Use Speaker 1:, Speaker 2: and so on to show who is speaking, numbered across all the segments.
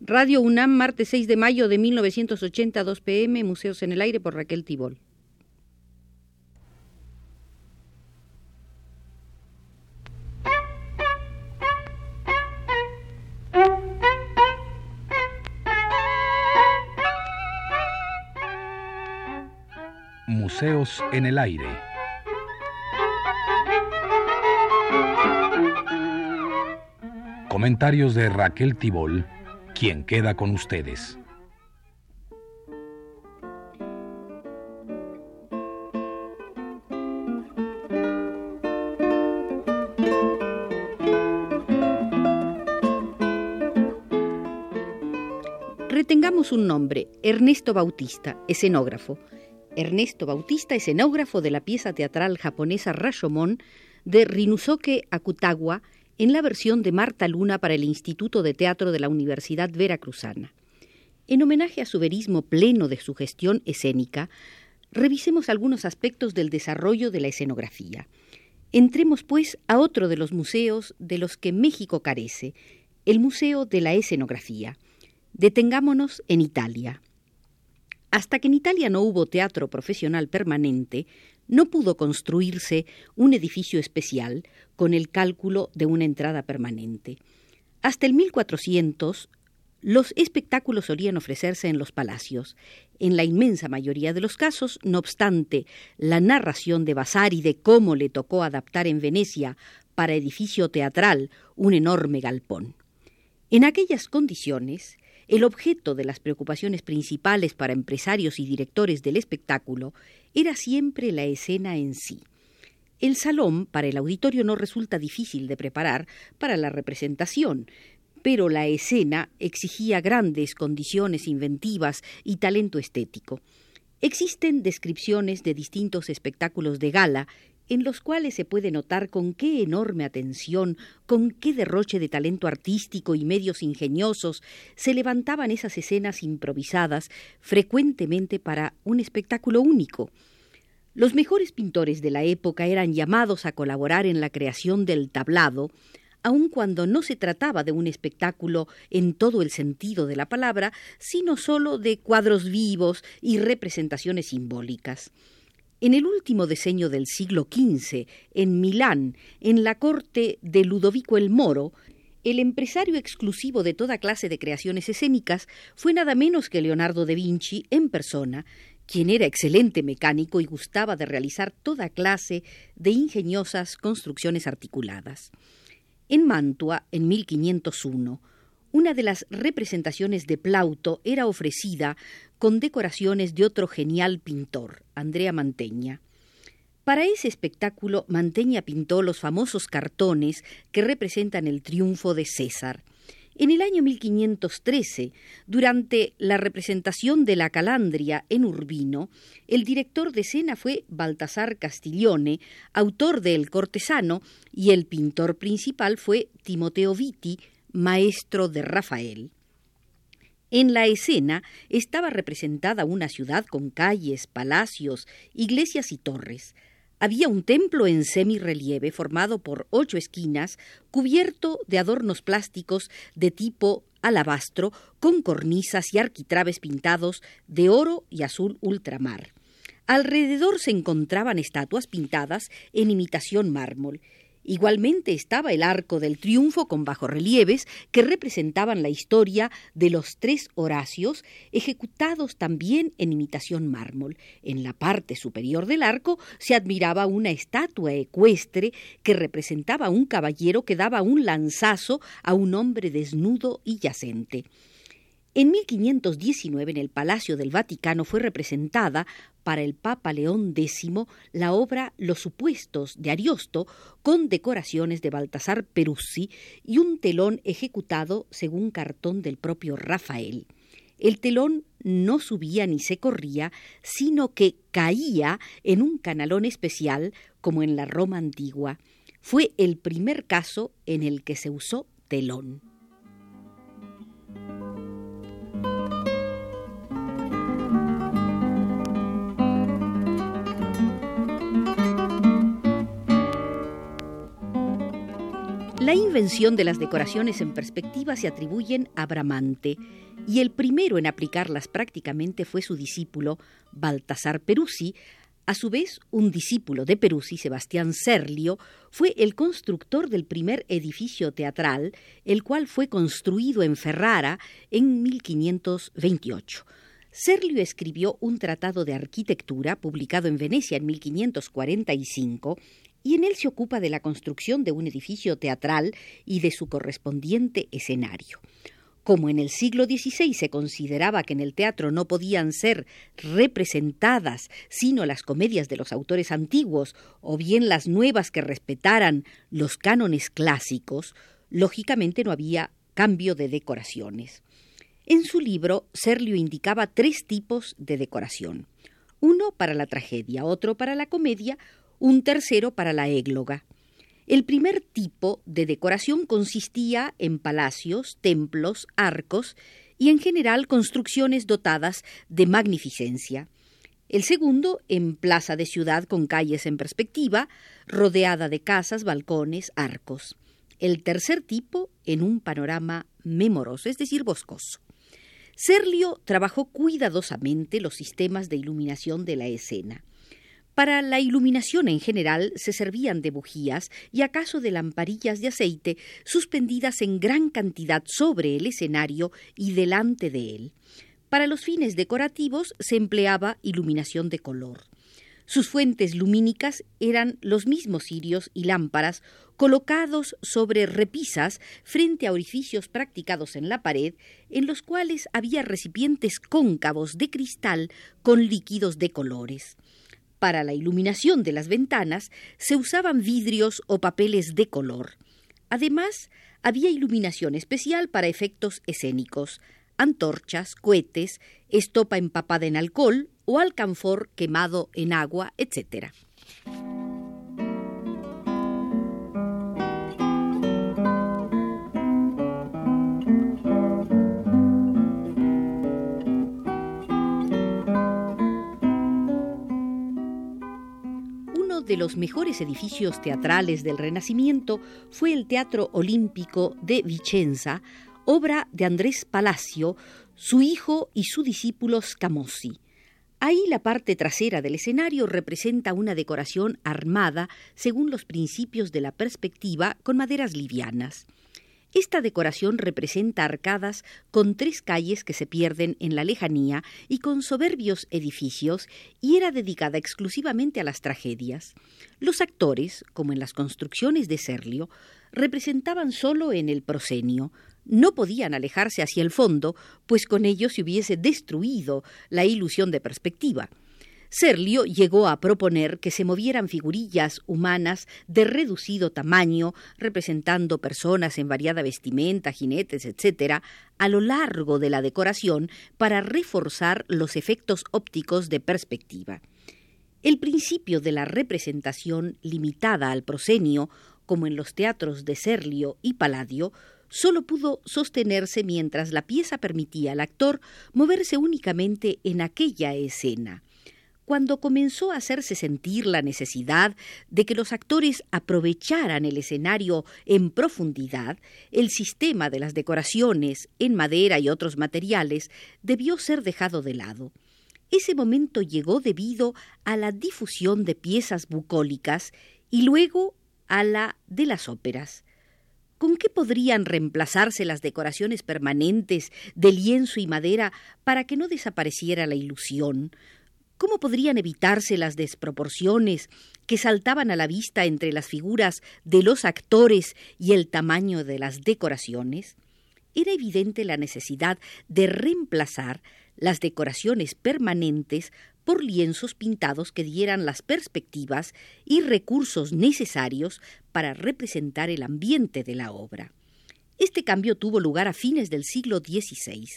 Speaker 1: Radio UNAM, martes 6 de mayo de 1980, 2 pm, Museos en el Aire por Raquel Tibol.
Speaker 2: Museos en el Aire. Comentarios de Raquel Tibol quien queda con ustedes.
Speaker 1: Retengamos un nombre, Ernesto Bautista, escenógrafo. Ernesto Bautista, escenógrafo de la pieza teatral japonesa Rashomon de Rinusoke Akutagawa, en la versión de Marta Luna para el Instituto de Teatro de la Universidad Veracruzana. En homenaje a su verismo pleno de su gestión escénica, revisemos algunos aspectos del desarrollo de la escenografía. Entremos, pues, a otro de los museos de los que México carece, el Museo de la Escenografía. Detengámonos en Italia. Hasta que en Italia no hubo teatro profesional permanente, no pudo construirse un edificio especial con el cálculo de una entrada permanente. Hasta el 1400, los espectáculos solían ofrecerse en los palacios. En la inmensa mayoría de los casos, no obstante, la narración de Vasari de cómo le tocó adaptar en Venecia para edificio teatral un enorme galpón. En aquellas condiciones, el objeto de las preocupaciones principales para empresarios y directores del espectáculo era siempre la escena en sí. El salón para el auditorio no resulta difícil de preparar para la representación, pero la escena exigía grandes condiciones inventivas y talento estético. Existen descripciones de distintos espectáculos de gala en los cuales se puede notar con qué enorme atención, con qué derroche de talento artístico y medios ingeniosos se levantaban esas escenas improvisadas frecuentemente para un espectáculo único. Los mejores pintores de la época eran llamados a colaborar en la creación del tablado, aun cuando no se trataba de un espectáculo en todo el sentido de la palabra, sino sólo de cuadros vivos y representaciones simbólicas. En el último diseño del siglo XV, en Milán, en la corte de Ludovico el Moro, el empresario exclusivo de toda clase de creaciones escénicas fue nada menos que Leonardo da Vinci en persona, quien era excelente mecánico y gustaba de realizar toda clase de ingeniosas construcciones articuladas. En Mantua, en 1501, una de las representaciones de Plauto era ofrecida con decoraciones de otro genial pintor, Andrea Mantegna. Para ese espectáculo, Mantegna pintó los famosos cartones que representan el triunfo de César. En el año 1513, durante la representación de la Calandria en Urbino, el director de escena fue Baltasar Castiglione, autor de El cortesano, y el pintor principal fue Timoteo Viti, maestro de Rafael. En la escena estaba representada una ciudad con calles, palacios, iglesias y torres. Había un templo en semirrelieve formado por ocho esquinas, cubierto de adornos plásticos de tipo alabastro, con cornisas y arquitraves pintados de oro y azul ultramar. Alrededor se encontraban estatuas pintadas en imitación mármol, Igualmente estaba el arco del triunfo con bajorrelieves que representaban la historia de los tres Horacios, ejecutados también en imitación mármol. En la parte superior del arco se admiraba una estatua ecuestre que representaba a un caballero que daba un lanzazo a un hombre desnudo y yacente. En 1519 en el Palacio del Vaticano fue representada para el Papa León X la obra Los supuestos de Ariosto con decoraciones de Baltasar Peruzzi y un telón ejecutado según cartón del propio Rafael. El telón no subía ni se corría, sino que caía en un canalón especial como en la Roma antigua. Fue el primer caso en el que se usó telón. La invención de las decoraciones en perspectiva se atribuyen a Bramante, y el primero en aplicarlas prácticamente fue su discípulo Baltasar Peruzzi, a su vez, un discípulo de Peruzzi, Sebastián Serlio, fue el constructor del primer edificio teatral, el cual fue construido en Ferrara en 1528. Serlio escribió un tratado de arquitectura publicado en Venecia en 1545 y en él se ocupa de la construcción de un edificio teatral y de su correspondiente escenario. Como en el siglo XVI se consideraba que en el teatro no podían ser representadas sino las comedias de los autores antiguos o bien las nuevas que respetaran los cánones clásicos, lógicamente no había cambio de decoraciones. En su libro, Serlio indicaba tres tipos de decoración. Uno para la tragedia, otro para la comedia, un tercero para la égloga. El primer tipo de decoración consistía en palacios, templos, arcos y en general construcciones dotadas de magnificencia. El segundo en plaza de ciudad con calles en perspectiva, rodeada de casas, balcones, arcos. El tercer tipo en un panorama memoroso, es decir, boscoso. Serlio trabajó cuidadosamente los sistemas de iluminación de la escena. Para la iluminación en general se servían de bujías y acaso de lamparillas de aceite suspendidas en gran cantidad sobre el escenario y delante de él. Para los fines decorativos se empleaba iluminación de color. Sus fuentes lumínicas eran los mismos cirios y lámparas colocados sobre repisas frente a orificios practicados en la pared, en los cuales había recipientes cóncavos de cristal con líquidos de colores. Para la iluminación de las ventanas se usaban vidrios o papeles de color. Además, había iluminación especial para efectos escénicos, antorchas, cohetes, estopa empapada en alcohol o alcanfor quemado en agua, etc. de los mejores edificios teatrales del Renacimiento fue el Teatro Olímpico de Vicenza, obra de Andrés Palacio, su hijo y su discípulo Scamozzi. Ahí la parte trasera del escenario representa una decoración armada según los principios de la perspectiva con maderas livianas. Esta decoración representa arcadas con tres calles que se pierden en la lejanía y con soberbios edificios y era dedicada exclusivamente a las tragedias. Los actores, como en las construcciones de Serlio, representaban solo en el proscenio, no podían alejarse hacia el fondo, pues con ello se hubiese destruido la ilusión de perspectiva. Serlio llegó a proponer que se movieran figurillas humanas de reducido tamaño, representando personas en variada vestimenta, jinetes, etc., a lo largo de la decoración para reforzar los efectos ópticos de perspectiva. El principio de la representación limitada al proscenio, como en los teatros de Serlio y Palladio, solo pudo sostenerse mientras la pieza permitía al actor moverse únicamente en aquella escena cuando comenzó a hacerse sentir la necesidad de que los actores aprovecharan el escenario en profundidad, el sistema de las decoraciones en madera y otros materiales debió ser dejado de lado. Ese momento llegó debido a la difusión de piezas bucólicas y luego a la de las óperas. ¿Con qué podrían reemplazarse las decoraciones permanentes de lienzo y madera para que no desapareciera la ilusión? ¿Cómo podrían evitarse las desproporciones que saltaban a la vista entre las figuras de los actores y el tamaño de las decoraciones? Era evidente la necesidad de reemplazar las decoraciones permanentes por lienzos pintados que dieran las perspectivas y recursos necesarios para representar el ambiente de la obra. Este cambio tuvo lugar a fines del siglo XVI.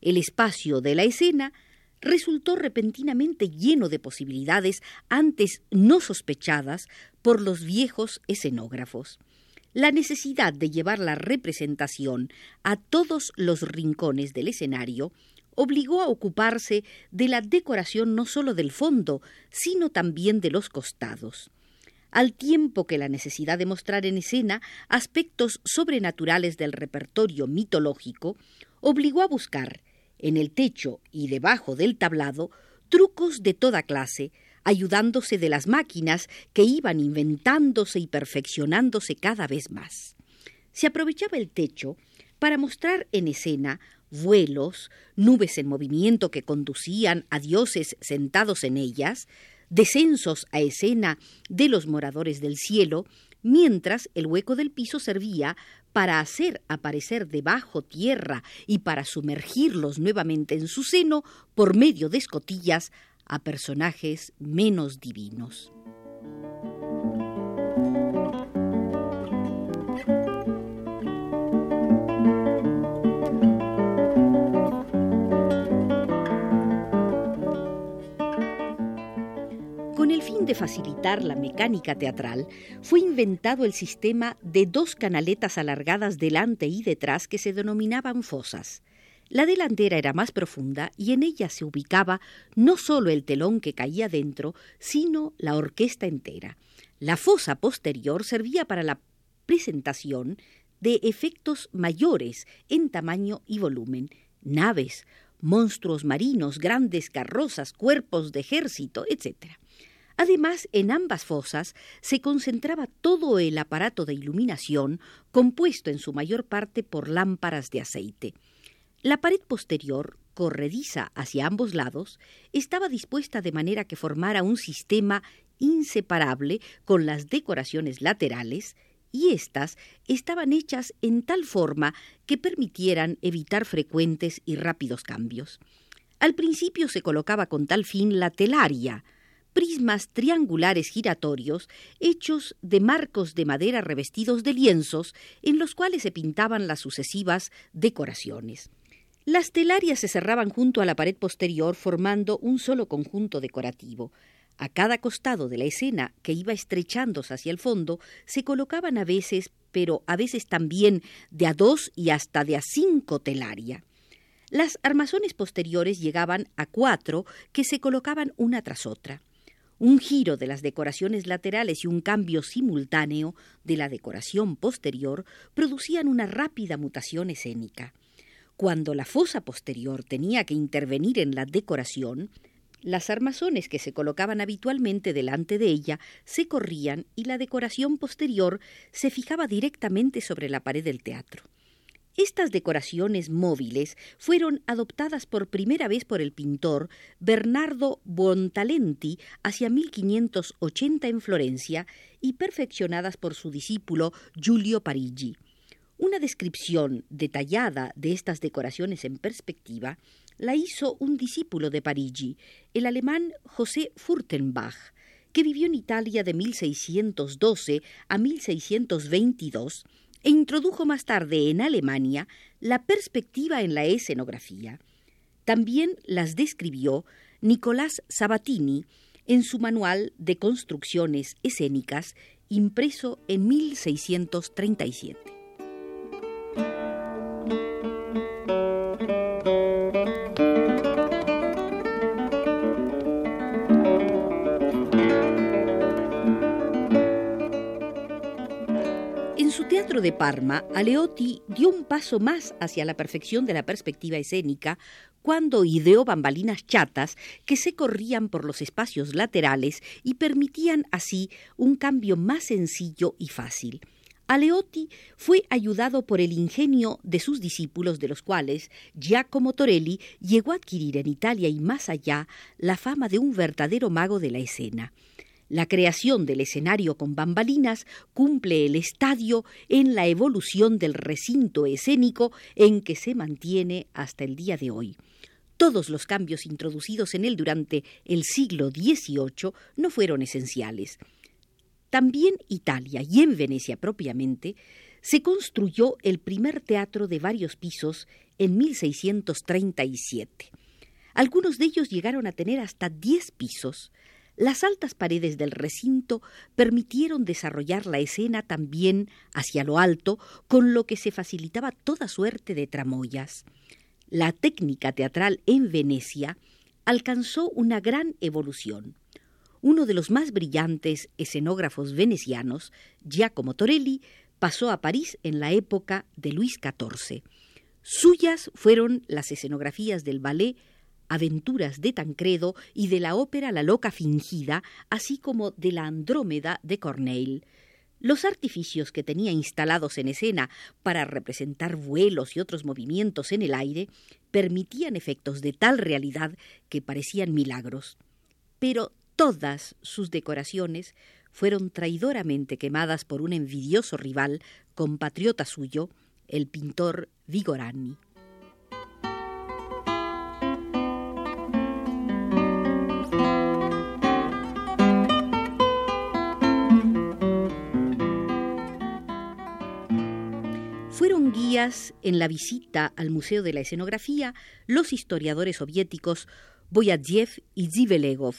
Speaker 1: El espacio de la escena resultó repentinamente lleno de posibilidades antes no sospechadas por los viejos escenógrafos. La necesidad de llevar la representación a todos los rincones del escenario obligó a ocuparse de la decoración no sólo del fondo, sino también de los costados. al tiempo que la necesidad de mostrar en escena aspectos sobrenaturales del repertorio mitológico obligó a buscar, en el techo y debajo del tablado, trucos de toda clase, ayudándose de las máquinas que iban inventándose y perfeccionándose cada vez más. Se aprovechaba el techo para mostrar en escena vuelos, nubes en movimiento que conducían a dioses sentados en ellas, descensos a escena de los moradores del cielo, mientras el hueco del piso servía para hacer aparecer debajo tierra y para sumergirlos nuevamente en su seno por medio de escotillas a personajes menos divinos. De facilitar la mecánica teatral, fue inventado el sistema de dos canaletas alargadas delante y detrás que se denominaban fosas. La delantera era más profunda y en ella se ubicaba no solo el telón que caía dentro, sino la orquesta entera. La fosa posterior servía para la presentación de efectos mayores en tamaño y volumen, naves, monstruos marinos, grandes carrozas, cuerpos de ejército, etc. Además, en ambas fosas se concentraba todo el aparato de iluminación, compuesto en su mayor parte por lámparas de aceite. La pared posterior, corrediza hacia ambos lados, estaba dispuesta de manera que formara un sistema inseparable con las decoraciones laterales, y éstas estaban hechas en tal forma que permitieran evitar frecuentes y rápidos cambios. Al principio se colocaba con tal fin la telaria, prismas triangulares giratorios hechos de marcos de madera revestidos de lienzos en los cuales se pintaban las sucesivas decoraciones. Las telarias se cerraban junto a la pared posterior formando un solo conjunto decorativo. A cada costado de la escena, que iba estrechándose hacia el fondo, se colocaban a veces, pero a veces también de a dos y hasta de a cinco telaria. Las armazones posteriores llegaban a cuatro que se colocaban una tras otra. Un giro de las decoraciones laterales y un cambio simultáneo de la decoración posterior producían una rápida mutación escénica. Cuando la fosa posterior tenía que intervenir en la decoración, las armazones que se colocaban habitualmente delante de ella se corrían y la decoración posterior se fijaba directamente sobre la pared del teatro. Estas decoraciones móviles fueron adoptadas por primera vez por el pintor Bernardo Buontalenti hacia 1580 en Florencia y perfeccionadas por su discípulo Giulio Parigi. Una descripción detallada de estas decoraciones en perspectiva la hizo un discípulo de Parigi, el alemán José Furtenbach, que vivió en Italia de 1612 a 1622 e introdujo más tarde en Alemania la perspectiva en la escenografía. También las describió Nicolás Sabatini en su manual de construcciones escénicas impreso en 1637. De Parma, Aleotti dio un paso más hacia la perfección de la perspectiva escénica cuando ideó bambalinas chatas que se corrían por los espacios laterales y permitían así un cambio más sencillo y fácil. Aleotti fue ayudado por el ingenio de sus discípulos, de los cuales Giacomo Torelli llegó a adquirir en Italia y más allá la fama de un verdadero mago de la escena. La creación del escenario con bambalinas cumple el estadio en la evolución del recinto escénico en que se mantiene hasta el día de hoy. Todos los cambios introducidos en él durante el siglo XVIII no fueron esenciales. También Italia y en Venecia propiamente se construyó el primer teatro de varios pisos en 1637. Algunos de ellos llegaron a tener hasta diez pisos, las altas paredes del recinto permitieron desarrollar la escena también hacia lo alto, con lo que se facilitaba toda suerte de tramoyas. La técnica teatral en Venecia alcanzó una gran evolución. uno de los más brillantes escenógrafos venecianos, Giacomo Torelli, pasó a París en la época de Luis XIV. Suyas fueron las escenografías del ballet Aventuras de Tancredo y de la ópera La Loca Fingida, así como de la Andrómeda de Corneille. Los artificios que tenía instalados en escena para representar vuelos y otros movimientos en el aire permitían efectos de tal realidad que parecían milagros. Pero todas sus decoraciones fueron traidoramente quemadas por un envidioso rival, compatriota suyo, el pintor Vigorani. En la visita al Museo de la Escenografía los historiadores soviéticos Boyadjev y Zivelegov.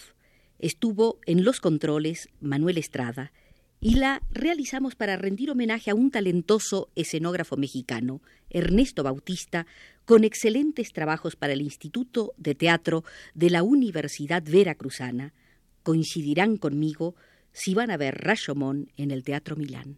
Speaker 1: Estuvo en los controles Manuel Estrada y la realizamos para rendir homenaje a un talentoso escenógrafo mexicano, Ernesto Bautista, con excelentes trabajos para el Instituto de Teatro de la Universidad Veracruzana. Coincidirán conmigo si van a ver Rashomon en el Teatro Milán.